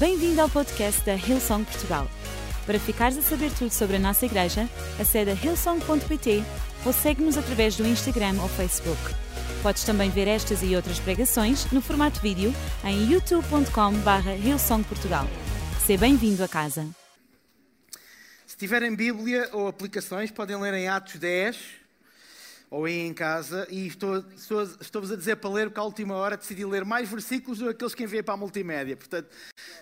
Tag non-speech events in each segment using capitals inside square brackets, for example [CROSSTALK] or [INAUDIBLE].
Bem-vindo ao podcast da Hillsong Portugal. Para ficares a saber tudo sobre a nossa igreja, acede a hillsong.pt ou segue-nos através do Instagram ou Facebook. Podes também ver estas e outras pregações no formato vídeo em youtube.com.br hillsongportugal. Seja bem-vindo a casa. Se tiverem Bíblia ou aplicações, podem ler em Atos 10 ou aí em casa. E estou-vos estou, estou a dizer para ler, porque à última hora decidi ler mais versículos do que aqueles que enviei para a multimédia. Portanto,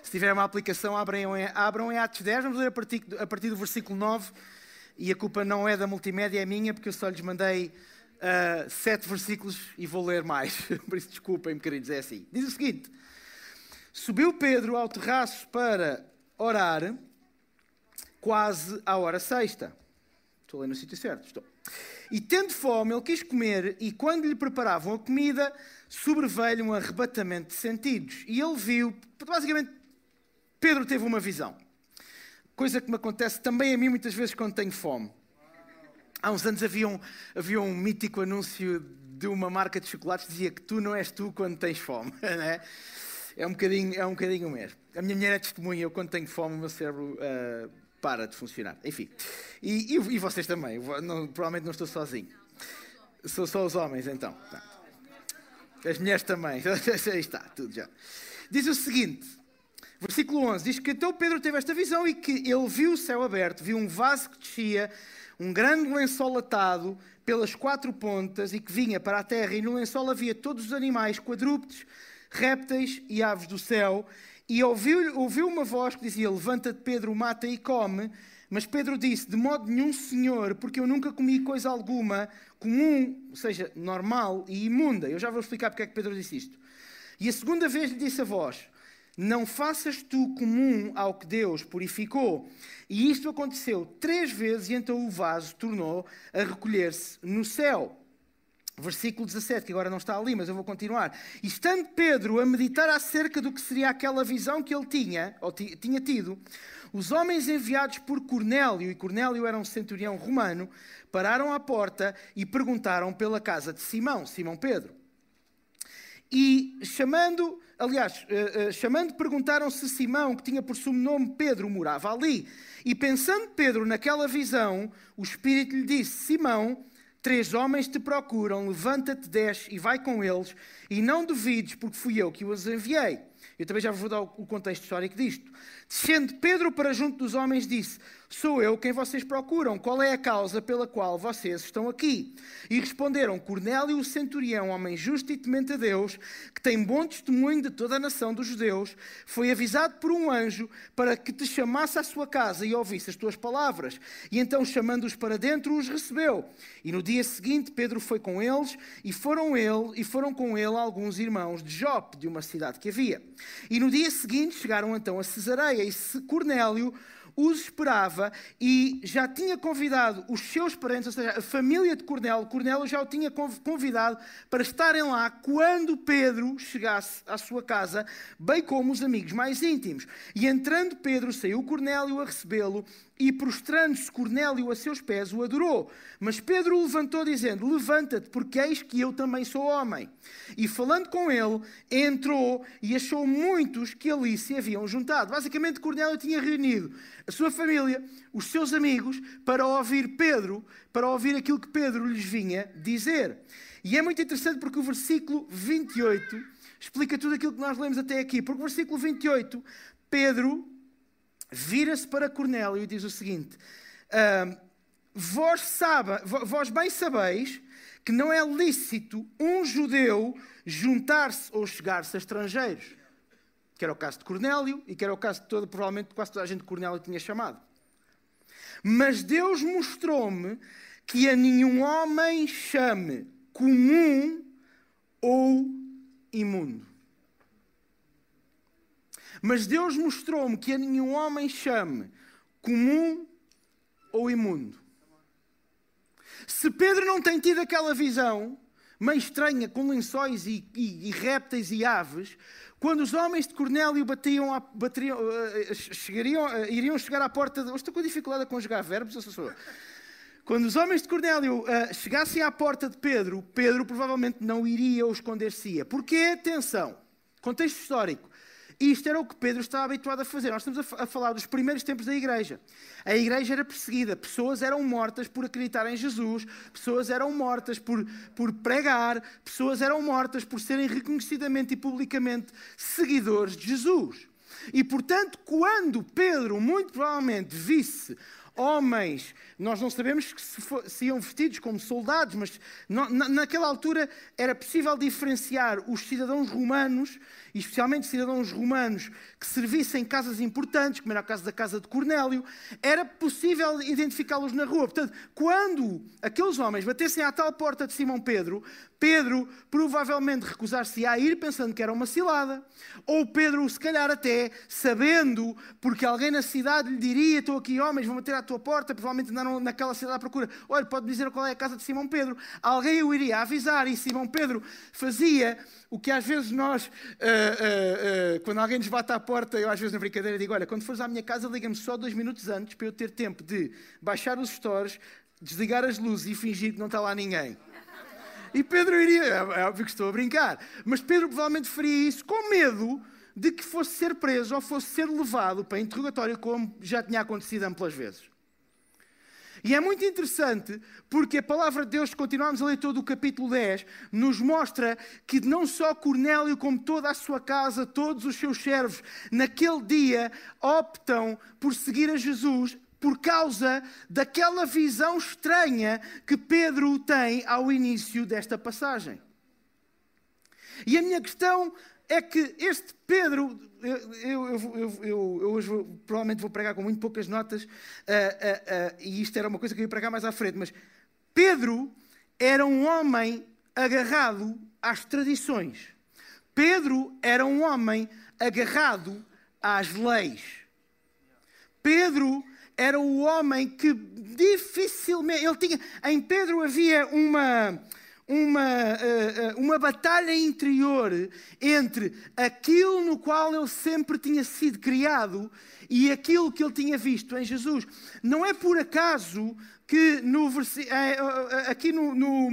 se tiverem uma aplicação, abram em, abram em Atos 10. Vamos ler a partir, a partir do versículo 9. E a culpa não é da multimédia, é minha, porque eu só lhes mandei uh, sete versículos e vou ler mais. [LAUGHS] Por isso, desculpem-me, queridos, é assim. Diz o seguinte: Subiu Pedro ao terraço para orar, quase à hora sexta. Estou a ler no sítio certo? Estou. E tendo fome, ele quis comer, e quando lhe preparavam a comida, sobreveio um arrebatamento de sentidos. E ele viu, basicamente, Pedro teve uma visão. Coisa que me acontece também a mim muitas vezes quando tenho fome. Há uns anos havia um, havia um mítico anúncio de uma marca de chocolates que dizia que tu não és tu quando tens fome. [LAUGHS] Né? É um bocadinho, é um bocadinho mesmo. A minha mulher é testemunha, eu quando tenho fome o meu cérebro uh, para de funcionar. Enfim. E, e, e vocês também. Não, provavelmente não estou sozinho. Sou só os homens, então. As mulheres também. [LAUGHS] Aí está, tudo já. Diz o seguinte, versículo 11: diz que então Pedro teve esta visão e que ele viu o céu aberto, viu um vaso que descia um grande lençol atado pelas quatro pontas e que vinha para a terra, e no lençol havia todos os animais, quadrúpedes, répteis e aves do céu. E ouviu, ouviu uma voz que dizia: Levanta-te, Pedro, mata e come. Mas Pedro disse: De modo nenhum, Senhor, porque eu nunca comi coisa alguma comum, ou seja, normal e imunda. Eu já vou explicar porque é que Pedro disse isto. E a segunda vez lhe disse a voz: Não faças tu comum ao que Deus purificou. E isto aconteceu três vezes, e então o vaso tornou a recolher-se no céu. Versículo 17, que agora não está ali, mas eu vou continuar. Estando Pedro a meditar acerca do que seria aquela visão que ele tinha, ou tinha tido, os homens enviados por Cornélio, e Cornélio era um centurião romano, pararam à porta e perguntaram pela casa de Simão, Simão Pedro. E chamando, aliás, uh, uh, chamando, perguntaram se Simão, que tinha por sobrenome Pedro, morava ali. E pensando Pedro naquela visão, o Espírito lhe disse: Simão, três homens te procuram, levanta-te, desce e vai com eles, e não duvides, porque fui eu que os enviei. Eu também já vou dar o contexto histórico disto. Descendo Pedro para junto dos homens, disse: Sou eu quem vocês procuram. Qual é a causa pela qual vocês estão aqui? E responderam: Cornélio, o centurião, homem justo e temente a Deus, que tem bom testemunho de toda a nação dos judeus, foi avisado por um anjo para que te chamasse à sua casa e ouvisse as tuas palavras. E então, chamando-os para dentro, os recebeu. E no dia seguinte, Pedro foi com eles e foram ele e foram com ele alguns irmãos de Jope, de uma cidade que havia. E no dia seguinte chegaram então a Cesareia e Cornélio os esperava e já tinha convidado os seus parentes, ou seja, a família de Cornélio, Cornélio já o tinha convidado para estarem lá quando Pedro chegasse à sua casa, bem como os amigos mais íntimos. E entrando Pedro, saiu Cornélio a recebê-lo e prostrando-se Cornélio a seus pés, o adorou. Mas Pedro o levantou, dizendo: Levanta-te, porque eis que eu também sou homem. E falando com ele, entrou e achou muitos que ali se haviam juntado. Basicamente, Cornélio tinha reunido a sua família, os seus amigos, para ouvir Pedro, para ouvir aquilo que Pedro lhes vinha dizer. E é muito interessante porque o versículo 28 explica tudo aquilo que nós lemos até aqui. Porque o versículo 28, Pedro vira-se para Cornélio e diz o seguinte: vós, sabe, vós bem sabeis que não é lícito um judeu juntar-se ou chegar-se a estrangeiros. Que era o caso de Cornélio e que era o caso de toda, provavelmente quase toda a gente que Cornélio tinha chamado. Mas Deus mostrou-me que a nenhum homem chame comum ou imundo. Mas Deus mostrou-me que a nenhum homem chame comum ou imundo. Se Pedro não tem tido aquela visão meio estranha com lençóis e, e, e répteis e aves, quando os homens de Cornélio batiam, uh, chegariam, uh, iriam chegar à porta. De, estou com dificuldade a conjugar verbos, eu sou. Quando os homens de Cornélio uh, chegassem à porta de Pedro, Pedro provavelmente não iria ou esconder-se-ia. Porque, atenção, contexto histórico, Isto era o que Pedro estava habituado a fazer. Nós estamos a, falar dos primeiros tempos da igreja. A igreja era perseguida, pessoas eram mortas por acreditar em Jesus, pessoas eram mortas por, por pregar, pessoas eram mortas por serem reconhecidamente e publicamente seguidores de Jesus. E portanto, quando Pedro, muito provavelmente, visse homens, nós não sabemos se, for, se iam vestidos como soldados, mas na, naquela altura era possível diferenciar os cidadãos romanos, e especialmente cidadãos romanos que servissem em casas importantes, como era o caso da casa de Cornélio, era possível identificá-los na rua. Portanto, quando aqueles homens batessem à tal porta de Simão Pedro, Pedro provavelmente recusar-se a ir pensando que era uma cilada, ou Pedro, se calhar até sabendo, porque alguém na cidade lhe diria: Estou aqui, homens, vão bater à tua porta, provavelmente andaram naquela cidade à procura. Olha, pode dizer qual é a casa de Simão Pedro. Alguém o iria avisar, e Simão Pedro fazia o que às vezes nós, uh, uh, quando alguém nos bate à porta, eu às vezes na brincadeira digo: Olha, quando fores à minha casa, liga-me só dois minutos antes para eu ter tempo de baixar os stores, desligar as luzes e fingir que não está lá ninguém. E Pedro iria, é, é óbvio que estou a brincar, mas Pedro provavelmente faria isso com medo de que fosse ser preso ou fosse ser levado para interrogatório, como já tinha acontecido amplas vezes. E é muito interessante porque a palavra de Deus, se continuarmos a ler todo o capítulo 10, nos mostra que não só Cornélio, como toda a sua casa, todos os seus servos, naquele dia optam por seguir a Jesus por causa daquela visão estranha que Pedro tem ao início desta passagem. E a minha questão é que este Pedro, eu, eu, eu, eu hoje vou, provavelmente vou pregar com muito poucas notas, uh, uh, uh, e isto era uma coisa que eu ia pregar mais à frente, mas Pedro era um homem agarrado às tradições. Pedro era um homem agarrado às leis. Pedro era o homem que dificilmente. Ele tinha, em Pedro havia uma, uma, eh, eh, uma batalha interior entre aquilo no qual ele sempre tinha sido criado e aquilo que ele tinha visto em Jesus. Não é por acaso que no, eh, aqui no, no,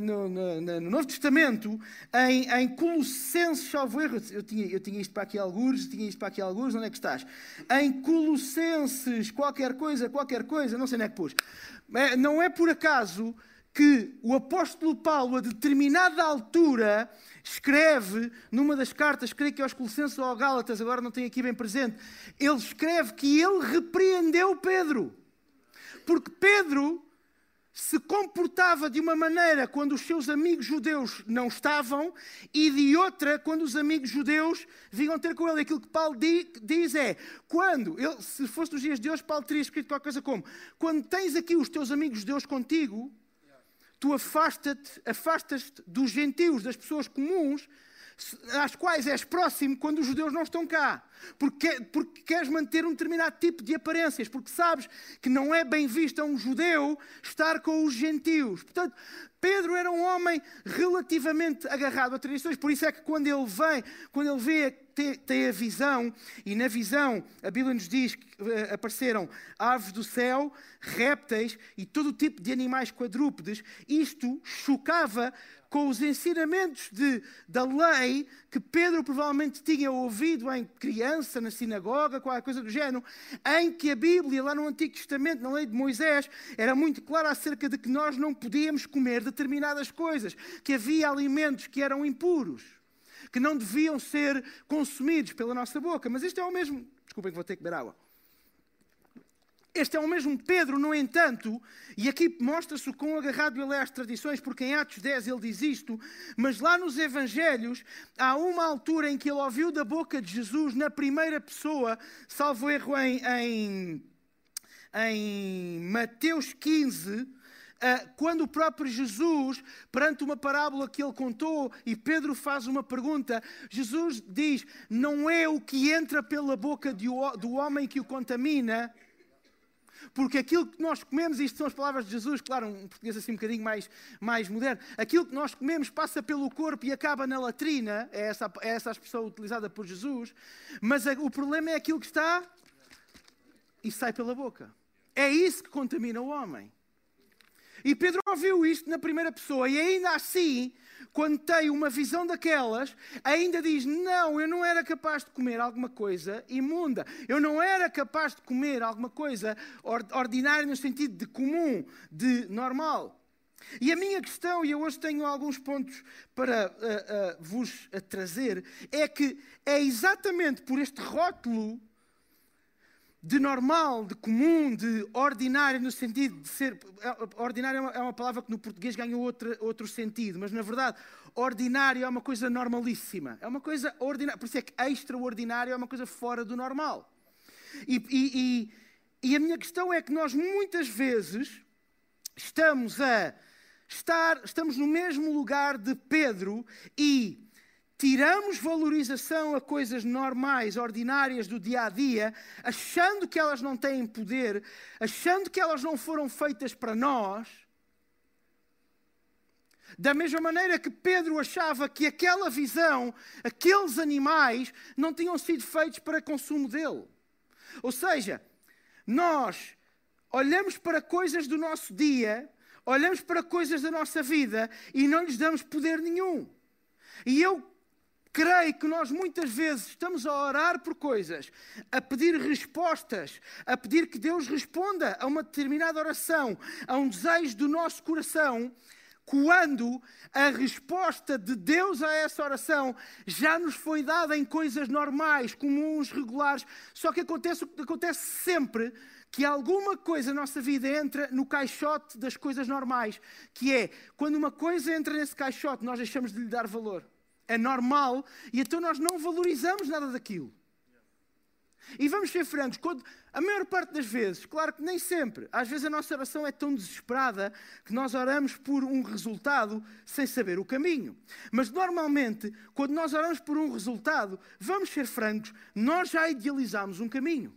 no, no, Novo Testamento, em, em Colossenses, salvo erro, eu tinha, eu tinha isto para aqui alguns, tinha isto para aqui alguns, onde é que estás? Em Colossenses, qualquer coisa, qualquer coisa, não sei onde é que pus. Não é por acaso que o apóstolo Paulo, a determinada altura, escreve numa das cartas, creio que é aos Colossenses ou aos Gálatas, agora não tenho aqui bem presente, ele escreve que ele repreendeu Pedro. Porque Pedro se comportava de uma maneira quando os seus amigos judeus não estavam e de outra quando os amigos judeus vinham ter com ele. Aquilo que Paulo diz é: quando, ele, se fosse nos dias de hoje, Paulo teria escrito qualquer coisa como: quando tens aqui os teus amigos judeus contigo, tu afastas-te afastas dos gentios, das pessoas comuns, às quais és próximo quando os judeus não estão cá. Porque, porque queres manter um determinado tipo de aparências, porque sabes que não é bem visto a um judeu estar com os gentios. Portanto, Pedro era um homem relativamente agarrado a tradições, por isso é que quando ele vem, quando ele vê, tem, tem a visão, e na visão a Bíblia nos diz que uh, apareceram aves do céu, répteis e todo o tipo de animais quadrúpedes, isto chocava com os ensinamentos de, da lei que Pedro provavelmente tinha ouvido em criança, na sinagoga, qualquer coisa do género, em que a Bíblia, lá no Antigo Testamento, na lei de Moisés, era muito clara acerca de que nós não podíamos comer determinadas coisas, que havia alimentos que eram impuros, que não deviam ser consumidos pela nossa boca. Mas isto é o mesmo. Desculpem que vou ter que beber água. Este é o mesmo Pedro, no entanto, e aqui mostra-se o quão agarrado ele é às tradições, porque em Atos 10 ele diz isto, mas lá nos Evangelhos há uma altura em que ele ouviu da boca de Jesus, na primeira pessoa, salvo erro em, em, em Mateus 15, ah, quando o próprio Jesus, perante uma parábola que ele contou, e Pedro faz uma pergunta, Jesus diz: Não é o que entra pela boca do homem que o contamina porque aquilo que nós comemos, isto são as palavras de Jesus, claro, um português assim um bocadinho mais, mais moderno, aquilo que nós comemos passa pelo corpo e acaba na latrina, é essa, é essa a expressão utilizada por Jesus, mas o problema é aquilo que está e sai pela boca. É isso que contamina o homem. E Pedro ouviu isto na primeira pessoa e ainda assim, quando tem uma visão daquelas, ainda diz: Não, eu não era capaz de comer alguma coisa imunda. Eu não era capaz de comer alguma coisa ordinária no sentido de comum, de normal. E a minha questão, e eu hoje tenho alguns pontos para uh, uh, vos trazer, é que é exatamente por este rótulo de normal, de comum, de ordinário, no sentido de ser. Ordinário é uma, é uma palavra que no português ganhou outro, outro sentido, mas na verdade, ordinário é uma coisa normalíssima. É uma coisa ordinária. Por isso é que extraordinário é uma coisa fora do normal. E, e, e, e a minha questão é que nós muitas vezes estamos a estar, estamos no mesmo lugar de Pedro e tiramos valorização a coisas normais, ordinárias do dia a dia, achando que elas não têm poder, achando que elas não foram feitas para nós. Da mesma maneira que Pedro achava que aquela visão, aqueles animais, não tinham sido feitos para consumo dele. Ou seja, nós olhamos para coisas do nosso dia, olhamos para coisas da nossa vida e não lhes damos poder nenhum. E eu Creio que nós muitas vezes estamos a orar por coisas, a pedir respostas, a pedir que Deus responda a uma determinada oração, a um desejo do nosso coração, quando a resposta de Deus a essa oração já nos foi dada em coisas normais, comuns, regulares. Só que acontece acontece sempre que alguma coisa na nossa vida entra no caixote das coisas normais, que é quando uma coisa entra nesse caixote, nós deixamos de lhe dar valor é normal, e então nós não valorizamos nada daquilo. E vamos ser francos, quando, a maior parte das vezes, claro que nem sempre, às vezes a nossa oração é tão desesperada que nós oramos por um resultado sem saber o caminho. Mas normalmente, quando nós oramos por um resultado, vamos ser francos, nós já idealizamos um caminho.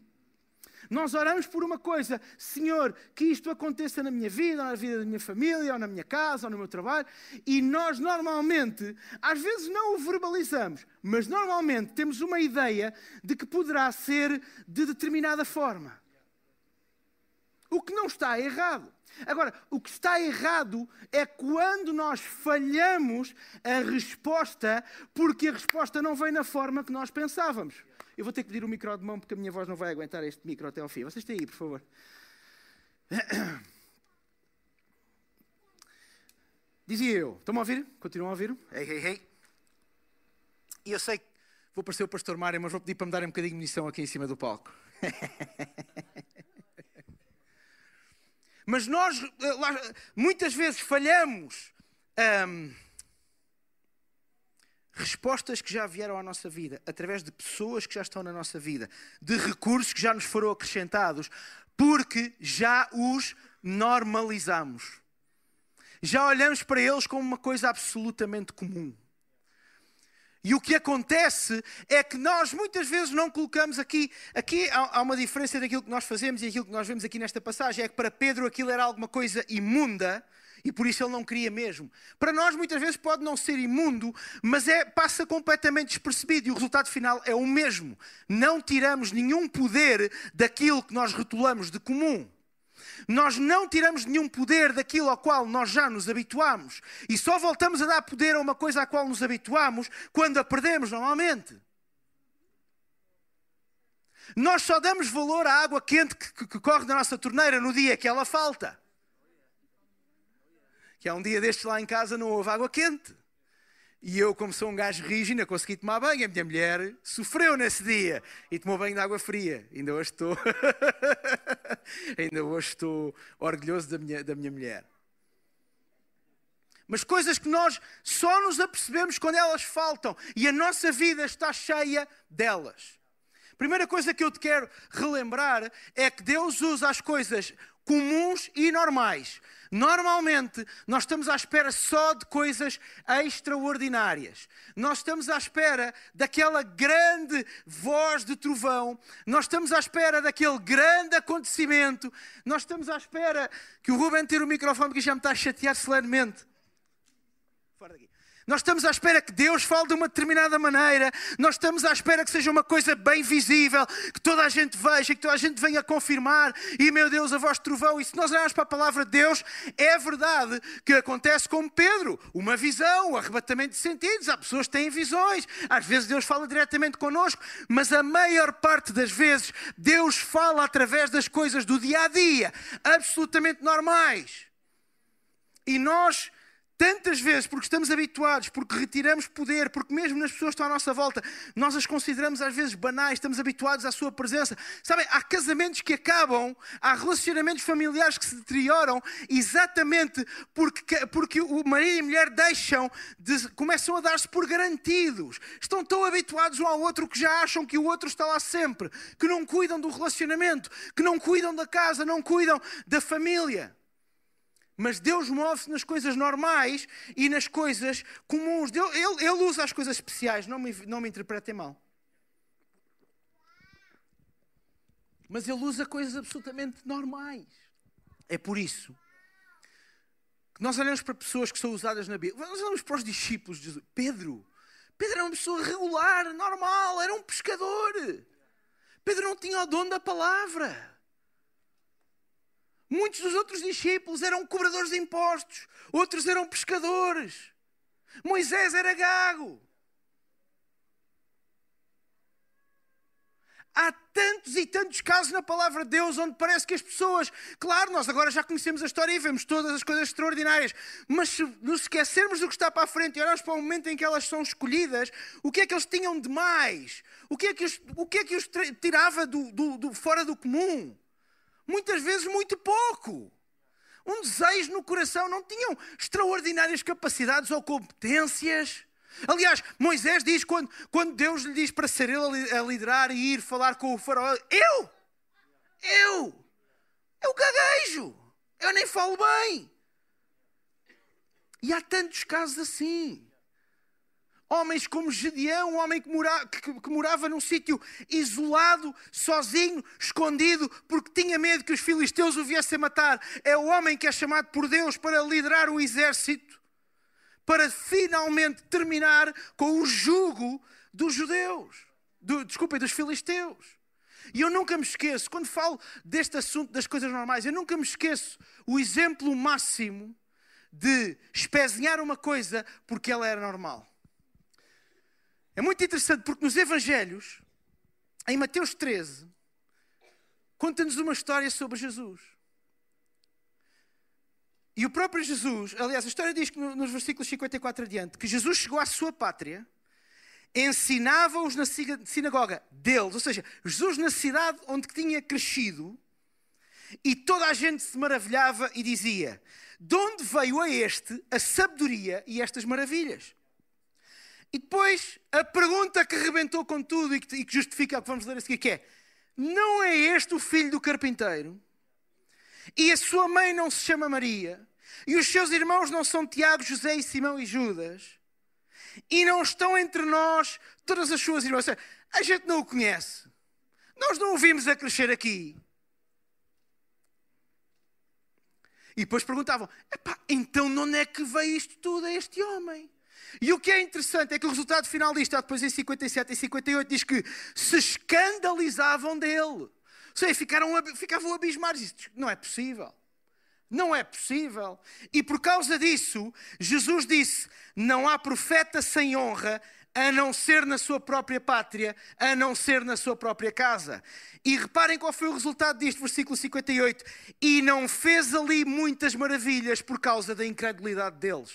Nós oramos por uma coisa, Senhor, que isto aconteça na minha vida, na vida da minha família, ou na minha casa, ou no meu trabalho, e nós normalmente, às vezes não o verbalizamos, mas normalmente temos uma ideia de que poderá ser de determinada forma. O que não está errado. Agora, o que está errado é quando nós falhamos a resposta, porque a resposta não vem na forma que nós pensávamos. Eu vou ter que pedir o micro de mão porque a minha voz não vai aguentar este micro até ao fim. Vocês têm aí, por favor. [COUGHS] Dizia eu, estão-me a ouvir? Continuam a ouvir? Ei, ei, ei. E eu sei que vou parecer o pastor Mário, mas vou pedir para me darem um bocadinho de munição aqui em cima do palco. [LAUGHS] mas nós eh, muitas vezes falhamos. Um, respostas que já vieram à nossa vida, através de pessoas que já estão na nossa vida, de recursos que já nos foram acrescentados, porque já os normalizamos. Já olhamos para eles como uma coisa absolutamente comum. E o que acontece é que nós muitas vezes não colocamos aqui. Aqui há, uma diferença daquilo que nós fazemos e aquilo que nós vemos aqui nesta passagem. É que para Pedro aquilo era alguma coisa imunda e por isso ele não queria mesmo. Para nós, muitas vezes, pode não ser imundo, mas é, passa completamente despercebido e o resultado final é o mesmo. Não tiramos nenhum poder daquilo que nós rotulamos de comum. Nós não tiramos nenhum poder daquilo ao qual nós já nos habituamos. E só voltamos a dar poder a uma coisa à qual nos habituamos quando a perdemos normalmente. Nós só damos valor à água quente que, que, que corre na nossa torneira no dia que ela falta que há um dia destes lá em casa não houve água quente. E eu, como sou um gajo rígido, não consegui tomar banho. A minha mulher sofreu nesse dia e tomou banho de água fria. Ainda hoje estou, [LAUGHS] ainda hoje estou orgulhoso da minha, da minha mulher. Mas coisas que nós só nos apercebemos quando elas faltam e a nossa vida está cheia delas. Primeira coisa que eu te quero relembrar é que Deus usa as coisas comuns e normais Normalmente, nós estamos à espera só de coisas extraordinárias. Nós estamos à espera daquela grande voz de trovão. Nós estamos à espera daquele grande acontecimento. Nós estamos à espera que o Ruben tire o microfone, porque já me está a chatear solenemente. Fora daqui. Nós estamos à espera que Deus fale de uma determinada maneira, nós estamos à espera que seja uma coisa bem visível, que toda a gente veja, que toda a gente venha confirmar, e meu Deus, a voz de trovão. E se nós olharmos para a palavra de Deus, é verdade que acontece com Pedro, uma visão, um arrebatamento de sentidos. Há pessoas que têm visões, às vezes Deus fala diretamente connosco, mas a maior parte das vezes Deus fala através das coisas do dia a dia, absolutamente normais. E nós Tantas vezes, porque estamos habituados, porque retiramos poder, porque mesmo nas pessoas que estão à nossa volta, nós as consideramos às vezes banais, estamos habituados à sua presença. Sabem, há casamentos que acabam, há relacionamentos familiares que se deterioram, exatamente porque, porque o marido e a mulher deixam, de, começam a dar-se por garantidos. Estão tão habituados um ao outro que já acham que o outro está lá sempre, que não cuidam do relacionamento, que não cuidam da casa, não cuidam da família. Mas Deus move-se nas coisas normais e nas coisas comuns. Ele, ele, ele, usa as coisas especiais, não me, não me interpretem mal. Mas ele usa coisas absolutamente normais. É por isso que nós olhamos para pessoas que são usadas na Bíblia. Nós olhamos para os discípulos de Jesus. Pedro. Pedro era uma pessoa regular, normal, era um pescador. Pedro não tinha o dom da palavra. Muitos dos outros discípulos eram cobradores de impostos, outros eram pescadores. Moisés era gago. Há tantos e tantos casos na palavra de Deus onde parece que as pessoas, claro, nós agora já conhecemos a história e vemos todas as coisas extraordinárias, mas se nos esquecermos do que está para a frente e olharmos para o momento em que elas são escolhidas, o que é que eles tinham de mais? O que é que os, o que é que os tirava do, do, do fora do comum? Muitas vezes muito pouco. Um desejo no coração, não tinham extraordinárias capacidades ou competências. Aliás, Moisés diz quando, quando Deus lhe diz para ser ele a liderar e ir falar com o faraó: Eu! Eu! Eu gaguejo! Eu nem falo bem! E há tantos casos assim. Homens como Gedeão, um homem que, mora, que, que morava num sítio isolado, sozinho, escondido, porque tinha medo que os filisteus o viessem matar. É o homem que é chamado por Deus para liderar o exército, para finalmente terminar com o jugo dos judeus, do, desculpem, dos filisteus. E eu nunca me esqueço, quando falo deste assunto das coisas normais, eu nunca me esqueço o exemplo máximo de espezinhar uma coisa porque ela era normal. É muito interessante porque nos Evangelhos, em Mateus 13, conta-nos uma história sobre Jesus. E o próprio Jesus, aliás, a história diz que nos versículos 54 adiante, que Jesus chegou à sua pátria, ensinava-os na sinagoga deles, ou seja, Jesus na cidade onde tinha crescido, e toda a gente se maravilhava e dizia: De onde veio a este a sabedoria e estas maravilhas? E depois a pergunta que rebentou com tudo e que, justifica o que vamos ler a seguir, que é: Não é este o filho do carpinteiro? E a sua mãe não se chama Maria? E os seus irmãos não são Tiago, José e Simão e Judas? E não estão entre nós todas as suas irmãs? A gente não o conhece. Nós não o vimos a crescer aqui. E depois perguntavam: então de onde é que veio isto tudo a este homem? E o que é interessante é que o resultado final disto, depois em 57 e 58, diz que se escandalizavam dele. Ou seja, ficaram, ficavam abismados. Não é possível. Não é possível. E por causa disso, Jesus disse: Não há profeta sem honra, a não ser na sua própria pátria, a não ser na sua própria casa. E reparem qual foi o resultado disto, versículo 58. E não fez ali muitas maravilhas por causa da incredulidade deles.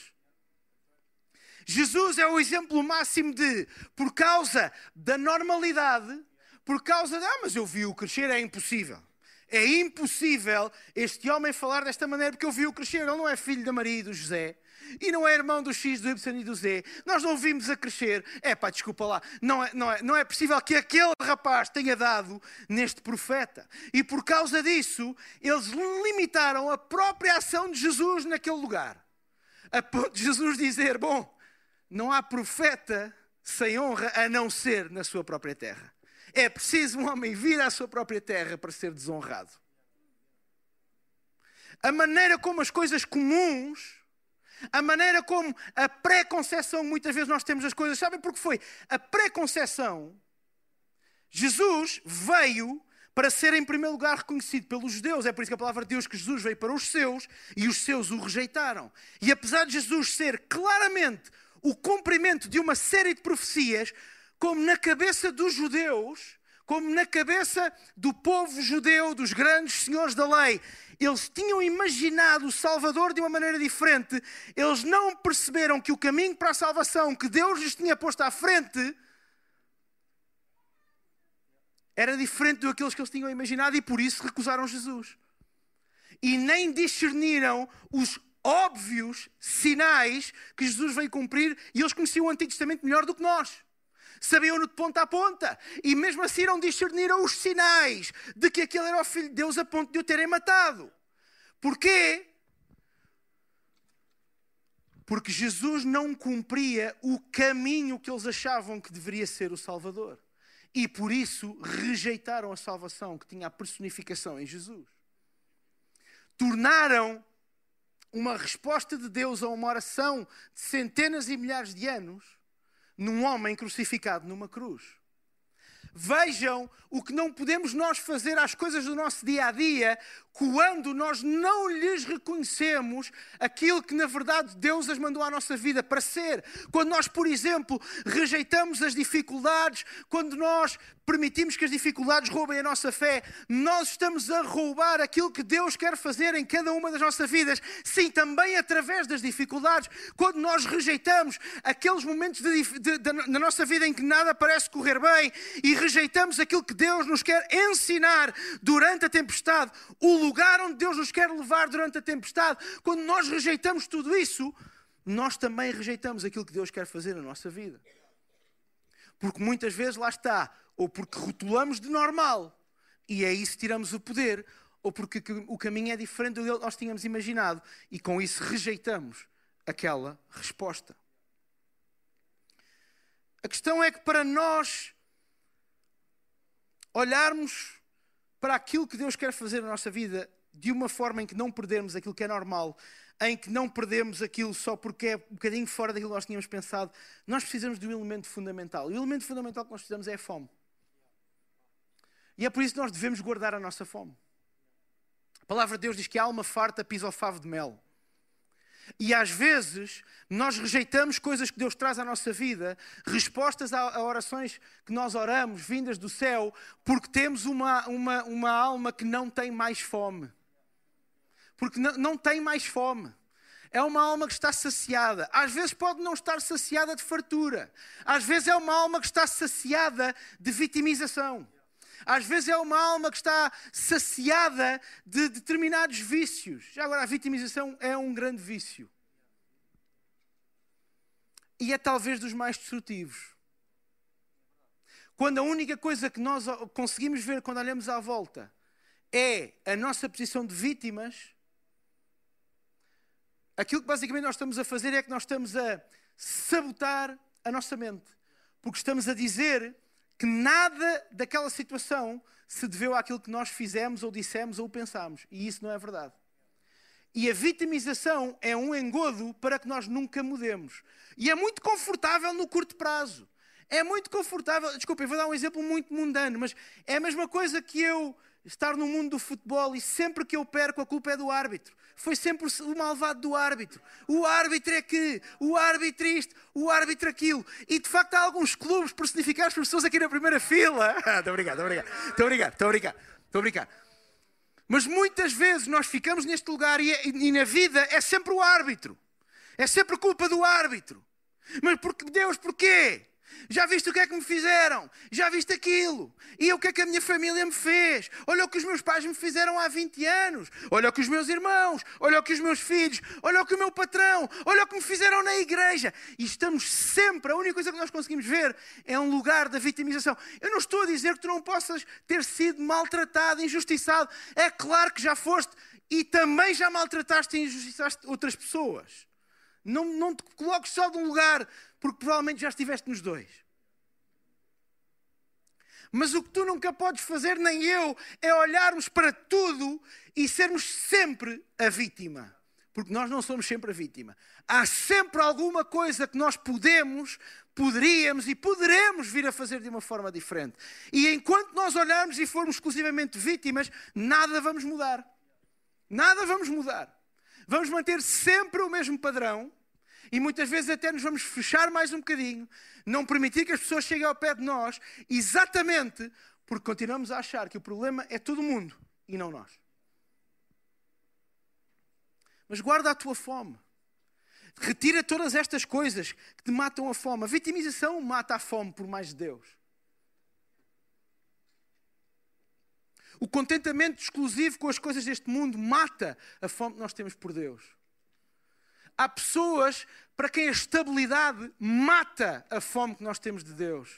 Jesus é o exemplo máximo de, por causa da normalidade, por causa de, ah, mas eu vi-o crescer, é impossível. É impossível este homem falar desta maneira porque eu vi-o crescer. Ele não é filho da Maria e do José. E não é irmão do X, do Y e do Z. Nós não vimos a crescer. É pá, desculpa lá. Não é, não, é, não é possível que aquele rapaz tenha dado neste profeta. E por causa disso, eles limitaram a própria ação de Jesus naquele lugar. A ponto de Jesus dizer: Bom, não há profeta sem honra a não ser na sua própria terra. É preciso um homem vir à sua própria terra para ser desonrado. A maneira como as coisas comuns, a maneira como a pré-conceição muitas vezes nós temos as coisas. Sabem por que foi? A pré-conceição, Jesus veio para ser em primeiro lugar reconhecido pelos judeus. É por isso que a palavra de Deus que Jesus veio para os seus e os seus o rejeitaram. E apesar de Jesus ser claramente o cumprimento de uma série de profecias, como na cabeça dos judeus, como na cabeça do povo judeu, dos grandes senhores da lei, eles tinham imaginado o Salvador de uma maneira diferente, eles não perceberam que o caminho para a salvação que Deus lhes tinha posto à frente era diferente do que eles tinham imaginado e por isso recusaram Jesus. E nem discerniram os óbvios sinais que Jesus veio cumprir e eles conheciam o Antigo Testamento melhor do que nós. Sabiam-no de ponta a ponta e mesmo assim não discerniram os sinais de que aquele era o Filho de Deus a ponto de o terem matado. Porquê? Porque Jesus não cumpria o caminho que eles achavam que deveria ser o Salvador. E por isso rejeitaram a salvação que tinha a personificação em Jesus. Tornaram uma resposta de Deus a uma oração de centenas e milhares de anos num homem crucificado numa cruz. Vejam o que não podemos nós fazer às coisas do nosso dia a dia quando nós não lhes reconhecemos aquilo que na verdade Deus as mandou à nossa vida para ser. Quando nós, por exemplo, rejeitamos as dificuldades, quando nós permitimos que as dificuldades roubem a nossa fé, nós estamos a roubar aquilo que Deus quer fazer em cada uma das nossas vidas. Sim, também através das dificuldades. Quando nós rejeitamos aqueles momentos na nossa vida em que nada parece correr bem e rejeitamos aquilo que Deus nos quer ensinar durante a tempestade, o lugar onde Deus nos quer levar durante a tempestade, quando nós rejeitamos tudo isso, nós também rejeitamos aquilo que Deus quer fazer na nossa vida. Porque muitas vezes lá está, ou porque rotulamos de normal e é isso tiramos o poder, ou porque o caminho é diferente do que nós tínhamos imaginado e com isso rejeitamos aquela resposta. A questão é que para nós olharmos para aquilo que Deus quer fazer na nossa vida de uma forma em que não perdemos aquilo que é normal, em que não perdemos aquilo só porque é um bocadinho fora daquilo que nós tínhamos pensado, nós precisamos de um elemento fundamental. E o elemento fundamental que nós precisamos é a fome. E é por isso que nós devemos guardar a nossa fome. A palavra de Deus diz que a alma farta pisa o favo de mel. E às vezes nós rejeitamos coisas que Deus traz à nossa vida, respostas a, orações que nós oramos, vindas do céu, porque temos uma, uma, uma alma que não tem mais fome. Porque não, não tem mais fome. É uma alma que está saciada. Às vezes pode não estar saciada de fartura. Às vezes é uma alma que está saciada de vitimização. Às vezes é uma alma que está saciada de determinados vícios. Já agora, a vitimização é um grande vício. E é talvez dos mais destrutivos. Quando a única coisa que nós conseguimos ver quando olhamos à volta é a nossa posição de vítimas, aquilo que basicamente nós estamos a fazer é que nós estamos a sabotar a nossa mente. Porque estamos a dizer que nada daquela situação se deveu àquilo que nós fizemos ou dissemos ou pensámos. E isso não é verdade. E a vitimização é um engodo para que nós nunca mudemos. E é muito confortável no curto prazo. É muito confortável. Desculpa, eu vou dar um exemplo muito mundano, mas é a mesma coisa que eu estar no mundo do futebol e sempre que eu perco a culpa é do árbitro. Foi sempre o malvado do árbitro. O árbitro é que, o árbitro isto, o árbitro aquilo. E de facto há alguns clubes personificados por pessoas aqui na primeira fila. [LAUGHS] Estou obrigado, obrigado. Estou obrigado, estou obrigado. Estou obrigado. Mas muitas vezes nós ficamos neste lugar e, e na vida é sempre o árbitro. É sempre culpa do árbitro. Mas porque, Deus, porquê? Já viste o que é que me fizeram? Já viste aquilo? E o que é que a minha família me fez? Olha o que os meus pais me fizeram há 20 anos. Olha o que os meus irmãos. Olha o que os meus filhos. Olha o que o meu patrão. Olha o que me fizeram na igreja. E estamos sempre, a única coisa que nós conseguimos ver é um lugar da vitimização. Eu não estou a dizer que tu não possas ter sido maltratado, injustiçado. É claro que já foste e também já maltrataste e injustiçaste outras pessoas. Não, não te coloques só de um lugar porque provavelmente já estiveste nos dois. Mas o que tu nunca podes fazer, nem eu, é olharmos para tudo e sermos sempre a vítima. porque nós não somos sempre a vítima. Há sempre alguma coisa que nós podemos, poderíamos e poderemos vir a fazer de uma forma diferente. E enquanto nós olharmos e formos exclusivamente vítimas, nada vamos mudar. Nada vamos mudar. Vamos manter sempre o mesmo padrão e muitas vezes até nos vamos fechar mais um bocadinho, não permitir que as pessoas cheguem ao pé de nós, exatamente porque continuamos a achar que o problema é todo mundo e não nós. Mas guarda a tua fome. Retira todas estas coisas que te matam a fome. A vitimização mata a fome por mais de Deus. O contentamento exclusivo com as coisas deste mundo mata a fome que nós temos por Deus. Há pessoas para quem a estabilidade mata a fome que nós temos de Deus.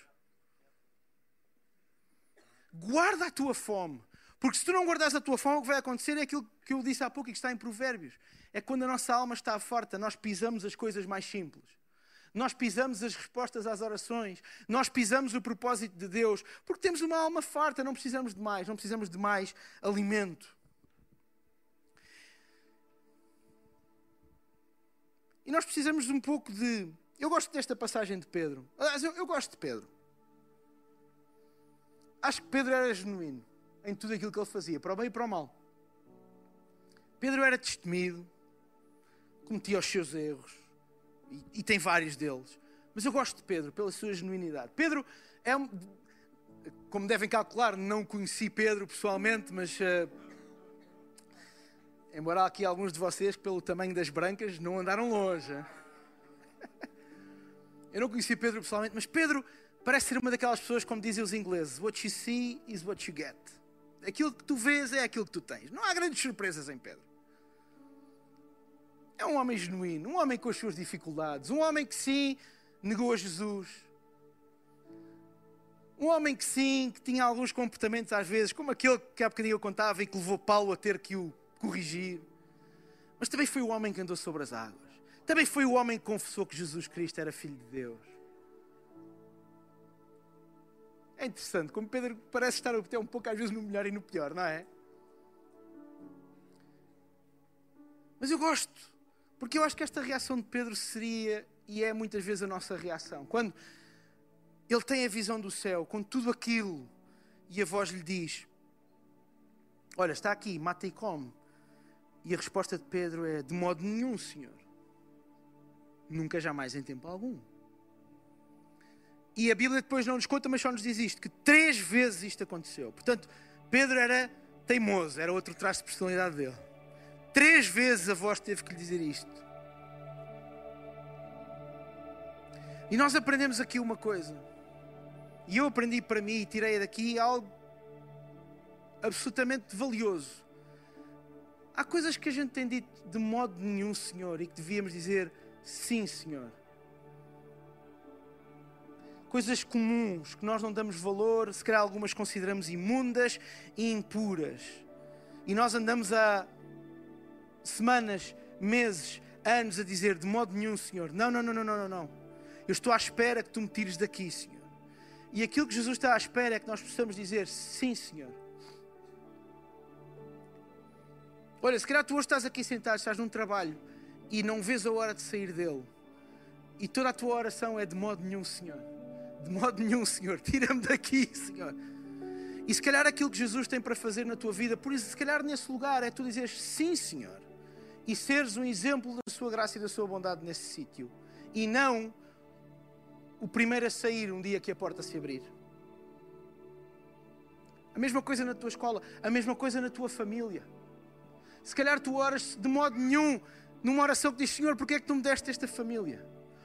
Guarda a tua fome. Porque se tu não guardas a tua fome, o que vai acontecer é aquilo que eu disse há pouco e que está em Provérbios. É quando a nossa alma está forte, nós pisamos as coisas mais simples. Nós pisamos as respostas às orações, nós pisamos o propósito de Deus, porque temos uma alma farta, não precisamos de mais, não precisamos de mais alimento. E nós precisamos de um pouco de. Eu gosto desta passagem de Pedro. Aliás, eu, eu gosto de Pedro. Acho que Pedro era genuíno em tudo aquilo que ele fazia, para o bem e para o mal. Pedro era destemido, cometia os seus erros, e, e, tem vários deles. Mas eu gosto de Pedro pela sua genuinidade. Pedro é um, como devem calcular, não conheci Pedro pessoalmente, mas uh, embora aqui alguns de vocês pelo tamanho das brancas não andaram longe. eu não conheci Pedro pessoalmente, mas Pedro parece ser uma daquelas pessoas, como dizem os ingleses: What you see is what you get. Aquilo que tu vês é aquilo que tu tens. Não há grandes surpresas em Pedro. É um homem genuíno, um homem com as suas dificuldades, um homem que sim negou a Jesus. Um homem que sim, que tinha alguns comportamentos às vezes, como aquele que há bocadinho eu contava e que levou Paulo a ter que o corrigir. Mas também foi o homem que andou sobre as águas. Também foi o homem que confessou que Jesus Cristo era Filho de Deus. É interessante, como Pedro parece estar até um pouco às vezes no melhor e no pior, não é? Mas eu gosto, porque eu acho que esta reação de Pedro seria e é muitas vezes a nossa reação. Quando ele tem a visão do céu, com tudo aquilo, e a voz lhe diz: Olha, está aqui, mata e come. E a resposta de Pedro é: De modo nenhum, Senhor. Nunca, jamais, em tempo algum. E a Bíblia depois não nos conta, mas só nos diz isto: que três vezes isto aconteceu. Portanto, Pedro era teimoso, era outro traço de personalidade dele. Três vezes a voz teve que lhe dizer isto. E nós aprendemos aqui uma coisa. E eu aprendi para mim e tirei daqui algo absolutamente valioso. Há coisas que a gente tem dito de modo nenhum, Senhor, e que devíamos dizer sim, Senhor coisas comuns que nós não damos valor, se calhar algumas consideramos imundas e impuras. E nós andamos há semanas, meses, anos a dizer de modo nenhum, Senhor, não, não, não, não, não, não. Eu estou à espera que tu me tires daqui, Senhor. E aquilo que Jesus está à espera é que nós possamos dizer sim, Senhor. Olha, se calhar tu hoje estás aqui sentado, estás num trabalho e não vês a hora de sair dele. E toda a tua oração é de modo nenhum, Senhor de modo nenhum, Senhor. [LAUGHS] Tira-me daqui, Senhor. E se calhar aquilo que Jesus tem para fazer na tua vida, por isso, se calhar nesse lugar, é tu dizeres sim, Senhor. E seres um exemplo da sua graça e da sua bondade nesse sítio. E não o primeiro a sair um dia que a porta se abrir. A mesma coisa na tua escola, a mesma coisa na tua família. Se calhar tu oras de modo nenhum numa oração que diz: Senhor, porquê é que tu me deste esta família?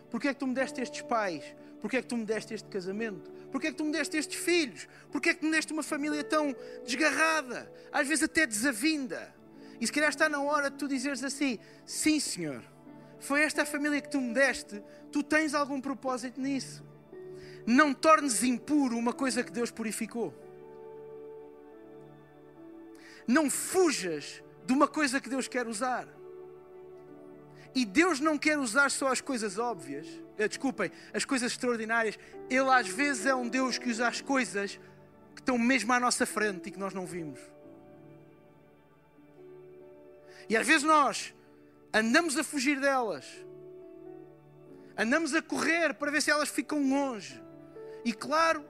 Porquê é que tu me deste estes pais? Porquê é que tu me deste este casamento? Porquê é que tu me deste estes filhos? Porquê é que me deste uma família tão desgarrada? Às vezes até desavinda. E se calhar está na hora de tu dizeres assim: Sim, Senhor, foi esta a família que tu me deste, tu tens algum propósito nisso. Não tornes impuro uma coisa que Deus purificou. Não fujas de uma coisa que Deus quer usar. E Deus não quer usar só as coisas óbvias, eh, desculpem, as coisas extraordinárias. Ele às vezes é um Deus que usa as coisas que estão mesmo à nossa frente e que nós não vimos. E às vezes nós andamos a fugir delas, andamos a correr para ver se elas ficam longe. E claro,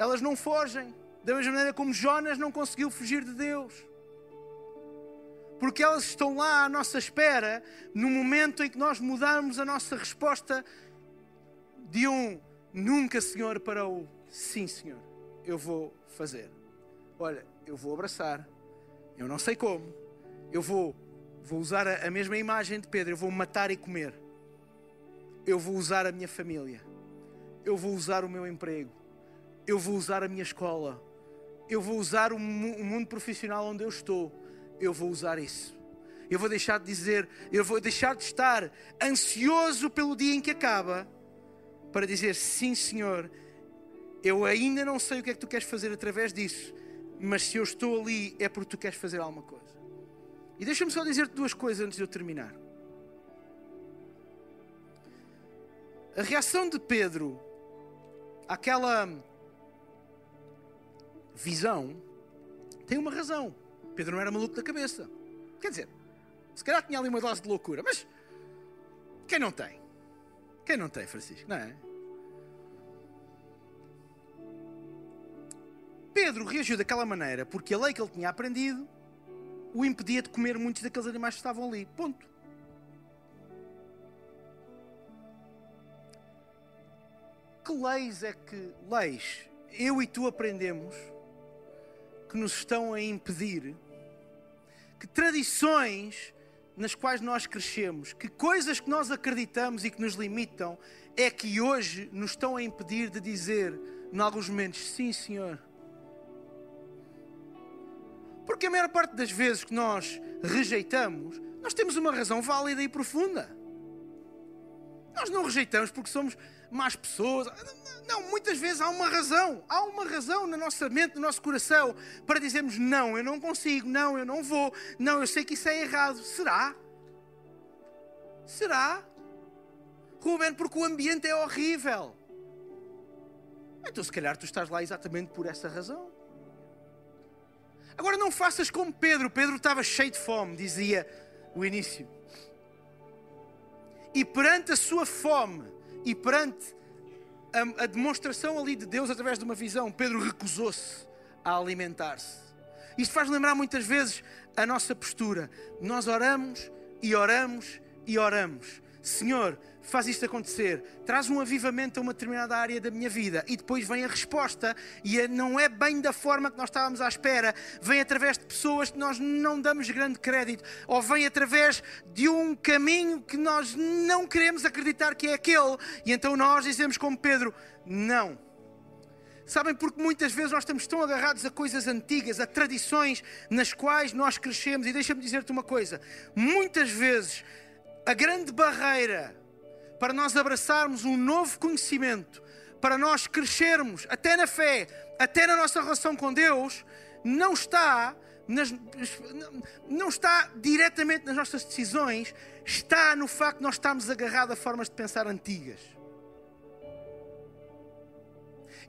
elas não fogem, da mesma maneira como Jonas não conseguiu fugir de Deus. Porque elas estão lá à nossa espera no momento em que nós mudamos a nossa resposta de um nunca, Senhor, para o sim, Senhor, eu vou fazer. Olha, eu vou abraçar, eu não sei como, eu vou, vou usar a, mesma imagem de Pedro, eu vou matar e comer, eu vou usar a minha família, eu vou usar o meu emprego, eu vou usar a minha escola, eu vou usar o mundo profissional onde eu estou, eu vou usar isso. Eu vou deixar de dizer, eu vou deixar de estar ansioso pelo dia em que acaba, para dizer sim, Senhor, eu ainda não sei o que é que tu queres fazer através disso, mas se eu estou ali é porque tu queres fazer alguma coisa. E deixa-me só dizer-te duas coisas antes de eu terminar. A reação de Pedro àquela visão tem uma razão. Pedro não era maluco da cabeça. Quer dizer, se calhar tinha ali uma dose de loucura, mas quem não tem? Quem não tem, Francisco? Não é? Pedro reagiu daquela maneira porque a lei que ele tinha aprendido o impedia de comer muitos daqueles animais que estavam ali. Ponto. Que leis é que, leis, eu e tu aprendemos que nos estão a impedir, que tradições nas quais nós crescemos, que coisas que nós acreditamos e que nos limitam, é que hoje nos estão a impedir de dizer, em alguns momentos, sim, Senhor, porque a maior parte das vezes que nós rejeitamos, nós temos uma razão válida e profunda. Nós não rejeitamos porque somos más pessoas. Não, muitas vezes há uma razão. Há uma razão na nossa mente, no nosso coração, para dizermos: não, eu não consigo, não, eu não vou, não, eu sei que isso é errado. Será? Será? Ruben, porque o ambiente é horrível. Então, se calhar, tu estás lá exatamente por essa razão. Agora não faças como Pedro. Pedro estava cheio de fome, dizia o início. E perante a sua fome e perante a, a demonstração ali de Deus através de uma visão, Pedro recusou-se a alimentar-se. Isto faz lembrar muitas vezes a nossa postura. Nós oramos e oramos e oramos. Senhor, faz isto acontecer, traz um avivamento a uma determinada área da minha vida. E depois vem a resposta e não é bem da forma que nós estávamos à espera, vem através de pessoas que nós não damos grande crédito. Ou vem através de um caminho que nós não queremos acreditar que é aquele. E então nós dizemos como Pedro, não. Sabem, porque muitas vezes nós estamos tão agarrados a coisas antigas, a tradições nas quais nós crescemos. E deixa-me dizer-te uma coisa: muitas vezes a grande barreira para nós abraçarmos um novo conhecimento, para nós crescermos até na fé, até na nossa relação com Deus, não está nas, não está diretamente nas nossas decisões, está no facto de nós estarmos agarrados a formas de pensar antigas.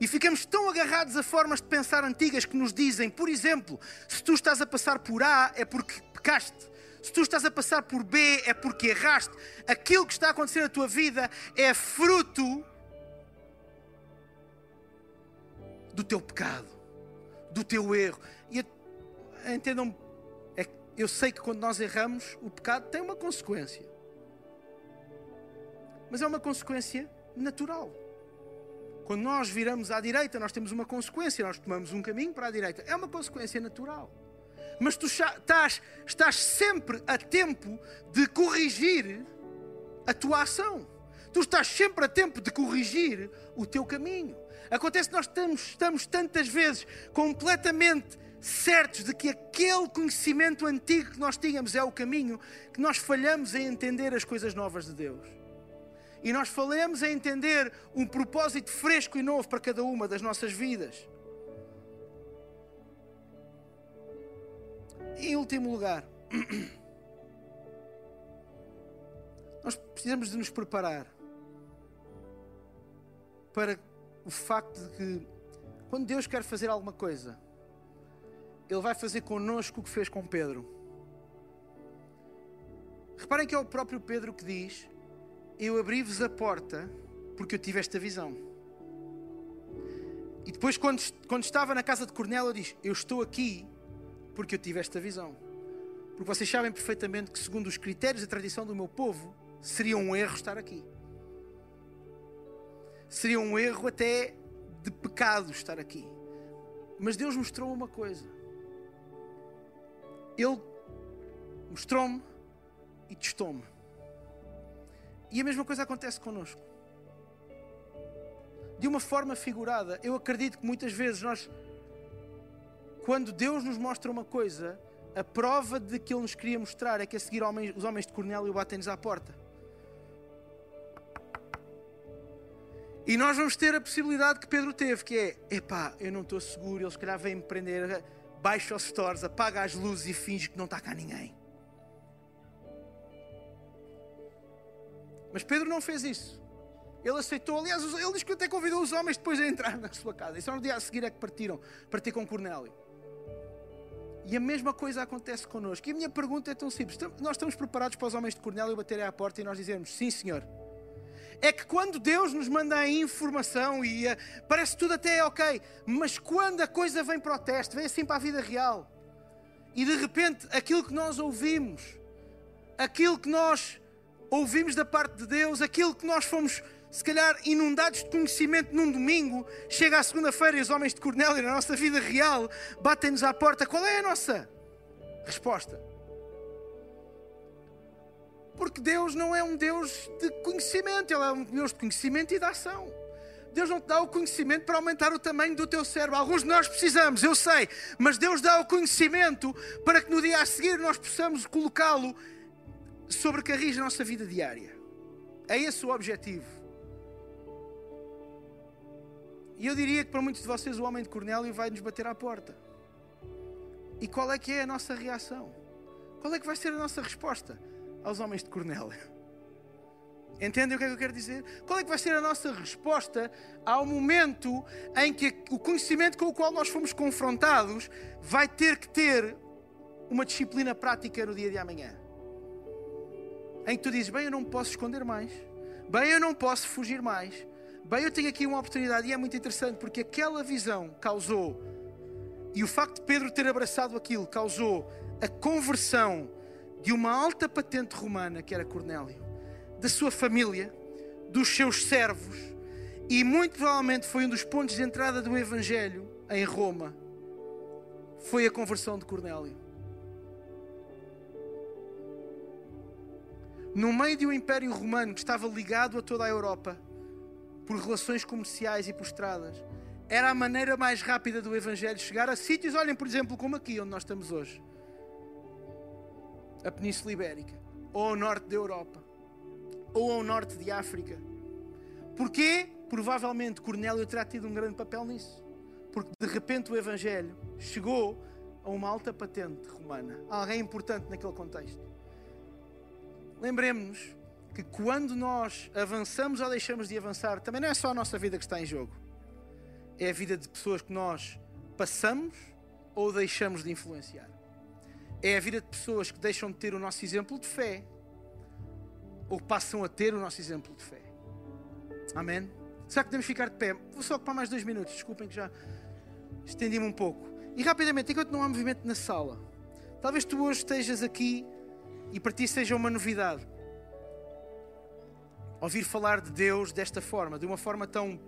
E ficamos tão agarrados a formas de pensar antigas que nos dizem, por exemplo, se tu estás a passar por A é porque pecaste. Se tu estás a passar por B, é porque erraste. Aquilo que está a acontecer na tua vida é fruto do teu pecado, do teu erro. E entendam, é, eu sei que quando nós erramos, o pecado tem uma consequência. Mas é uma consequência natural. Quando nós viramos à direita, nós temos uma consequência, nós tomamos um caminho para a direita. É uma consequência natural mas tu estás, estás sempre a tempo de corrigir a tua ação. Tu estás sempre a tempo de corrigir o teu caminho. Acontece que nós estamos, estamos tantas vezes completamente certos de que aquele conhecimento antigo que nós tínhamos é o caminho, que nós falhamos em entender as coisas novas de Deus. E nós falhamos em entender um propósito fresco e novo para cada uma das nossas vidas. Em último lugar, nós precisamos de nos preparar para o facto de que quando Deus quer fazer alguma coisa, Ele vai fazer connosco o que fez com Pedro. Reparem que é o próprio Pedro que diz: Eu abri-vos a porta porque eu tive esta visão. E depois, quando, quando estava na casa de Cornélio, diz: Eu estou aqui porque eu tive esta visão. Porque vocês sabem perfeitamente que, segundo os critérios da tradição do meu povo, seria um erro estar aqui. Seria um erro até de pecado estar aqui. Mas Deus mostrou uma coisa. Ele mostrou-me e testou-me. E a mesma coisa acontece connosco. De uma forma figurada, eu acredito que muitas vezes nós, quando Deus nos mostra uma coisa, a prova de que Ele nos queria mostrar é que a seguir os homens de Cornélio batem-nos à porta. E nós vamos ter a possibilidade que Pedro teve, que é, epá, eu não estou seguro, eles se calhar vêm-me prender, baixa os stores, apaga as luzes e finge que não está cá ninguém. Mas Pedro não fez isso. Ele aceitou, aliás, ele diz que até convidou os homens depois a entrar na sua casa. E só no dia a seguir é que partiram, para ter com Cornélio. E a mesma coisa acontece connosco. E a minha pergunta é tão simples: nós estamos preparados para os homens de Cornélio baterem à porta e nós dizermos sim, senhor? É que quando Deus nos manda a informação e uh, parece tudo até ok, mas quando a coisa vem para o teste, vem assim para a vida real, e de repente aquilo que nós ouvimos, aquilo que nós ouvimos da parte de Deus, aquilo que nós fomos, se calhar, inundados de conhecimento num domingo, chega à segunda-feira e os homens de Cornélio, na nossa vida real, batem-nos à porta. Qual é a nossa resposta? Porque Deus não é um Deus de conhecimento, Ele é um Deus de conhecimento e de ação. Deus não te dá o conhecimento para aumentar o tamanho do teu cérebro. Alguns de nós precisamos, eu sei, mas Deus dá o conhecimento para que no dia a seguir nós possamos colocá-lo sobre carris a nossa vida diária. É esse o objetivo. E eu diria que para muitos de vocês o homem de Cornélio vai nos bater à porta. E qual é que é a nossa reação? Qual é que vai ser a nossa resposta aos homens de Cornélio? Entendem o que é que eu quero dizer? Qual é que vai ser a nossa resposta ao momento em que o conhecimento com o qual nós fomos confrontados vai ter que ter uma disciplina prática no dia de amanhã? em que tu dizes: Bem, eu não posso esconder mais, bem, eu não posso fugir mais, bem, eu tenho aqui uma oportunidade. E é muito interessante porque aquela visão causou, e o facto de Pedro ter abraçado aquilo, causou a conversão de uma alta patente romana, que era Cornélio, da sua família, dos seus servos, e muito provavelmente foi um dos pontos de entrada do Evangelho em Roma. Foi a conversão de Cornélio. no meio de um império romano que estava ligado a toda a Europa por relações comerciais e por estradas, era a maneira mais rápida do Evangelho chegar a sítios, olhem, por exemplo, como aqui onde nós estamos hoje, a Península Ibérica, ou ao norte da Europa, ou ao norte de África. Porquê? Provavelmente Cornélio terá tido um grande papel nisso, porque de repente o Evangelho chegou a uma alta patente romana, alguém importante naquele contexto. Lembremos-nos que quando nós avançamos ou deixamos de avançar, também não é só a nossa vida que está em jogo. É a vida de pessoas que nós passamos ou deixamos de influenciar. É a vida de pessoas que deixam de ter o nosso exemplo de fé ou passam a ter o nosso exemplo de fé. Amém? Será que podemos ficar de pé? Vou só ocupar mais dois minutos, desculpem que já estendi-me um pouco. E rapidamente, enquanto não há movimento na sala, talvez tu hoje estejas aqui e para ti seja uma novidade ouvir falar de Deus desta forma, de uma forma tão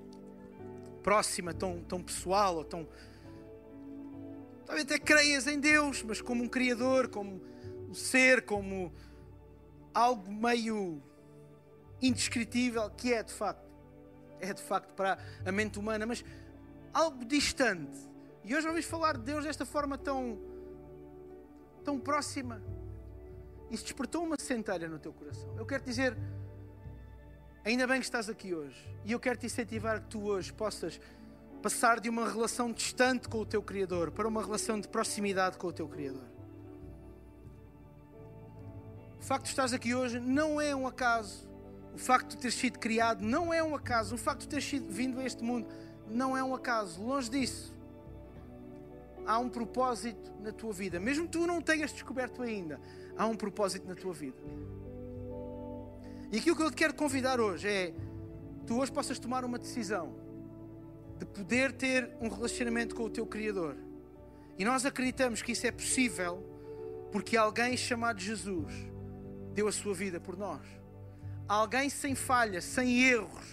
próxima, tão, tão pessoal, ou tão. Talvez até creias em Deus, mas como um Criador, como um ser, como algo meio indescritível, que é de facto. É de facto para a mente humana, mas algo distante. E hoje vamos falar de Deus desta forma tão, tão próxima isso despertou uma centelha no teu coração. Eu quero dizer, ainda bem que estás aqui hoje. E eu quero te incentivar que tu hoje possas passar de uma relação distante com o teu Criador para uma relação de proximidade com o teu Criador. O facto de estás aqui hoje não é um acaso. O facto de teres sido criado não é um acaso. O facto de teres sido, vindo a este mundo não é um acaso. Longe disso. Há um propósito na tua vida. Mesmo tu não tenhas descoberto ainda, há um propósito na tua vida. E aquilo que eu te quero convidar hoje é tu hoje possas tomar uma decisão de poder ter um relacionamento com o teu Criador. E nós acreditamos que isso é possível porque alguém chamado Jesus deu a sua vida por nós. Alguém sem falhas, sem erros,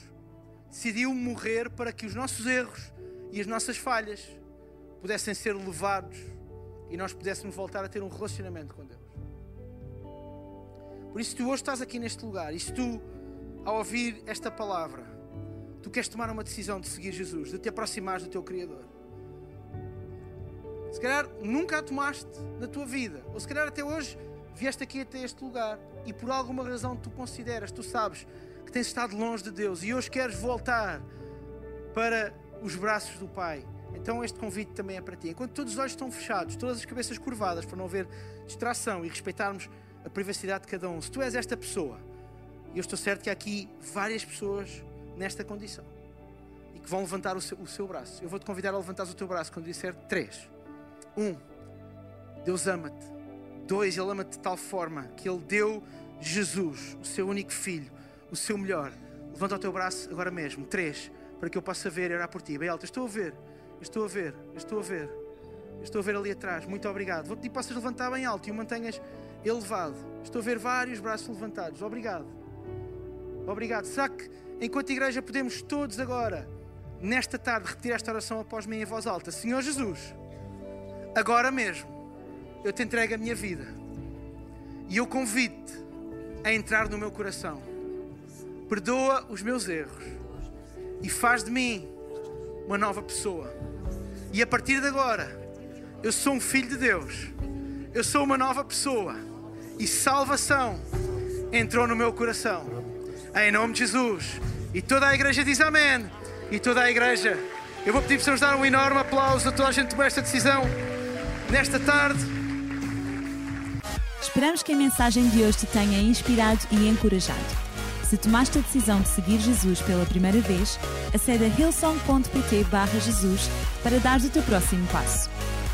decidiu morrer para que os nossos erros e as nossas falhas pudessem ser levados e nós pudéssemos voltar a ter um relacionamento com Deus. Por isso, tu hoje estás aqui neste lugar e se tu, ao ouvir esta palavra, tu queres tomar uma decisão de seguir Jesus, de te aproximares do teu Criador. Se calhar nunca a tomaste na tua vida, ou se calhar até hoje vieste aqui até este lugar e por alguma razão tu consideras, tu sabes que tens estado longe de Deus e hoje queres voltar para os braços do Pai. Então este convite também é para ti. Enquanto todos os olhos estão fechados, todas as cabeças curvadas para não haver distração e respeitarmos a privacidade de cada um. Se tu és esta pessoa, eu estou certo que há aqui várias pessoas nesta condição e que vão levantar o seu, o seu braço. Eu vou te convidar a levantar o teu braço quando disser três. Um, Deus ama-te. Dois, Ele ama-te de tal forma que Ele deu Jesus, o seu único filho, o seu melhor. Levanta o teu braço agora mesmo. Três, para que eu possa ver e orar por ti. Bem alto, estou a ver, estou a ver, estou a ver. Estou a ver ali atrás. Muito obrigado. Vou pedir que possas levantar bem alto e o mantenhas elevado. Estou a ver vários braços levantados. Obrigado. Obrigado. Será que, enquanto igreja, podemos todos agora, nesta tarde, repetir esta oração após mim em voz alta? Senhor Jesus, agora mesmo, eu te entrego a minha vida e eu convido-te a entrar no meu coração. Perdoa os meus erros e faz de mim uma nova pessoa. E a partir de agora, eu sou um filho de Deus. Eu sou uma nova pessoa. E salvação entrou no meu coração. Em nome de Jesus. E toda a igreja diz amém. E toda a igreja. Eu vou pedir para nos dar um enorme aplauso a toda a gente que tomou esta decisão nesta tarde. Esperamos que a mensagem de hoje te tenha inspirado e encorajado. Se tomaste a decisão de seguir Jesus pela primeira vez, acede a hillsong.pt Jesus para dar o teu próximo passo.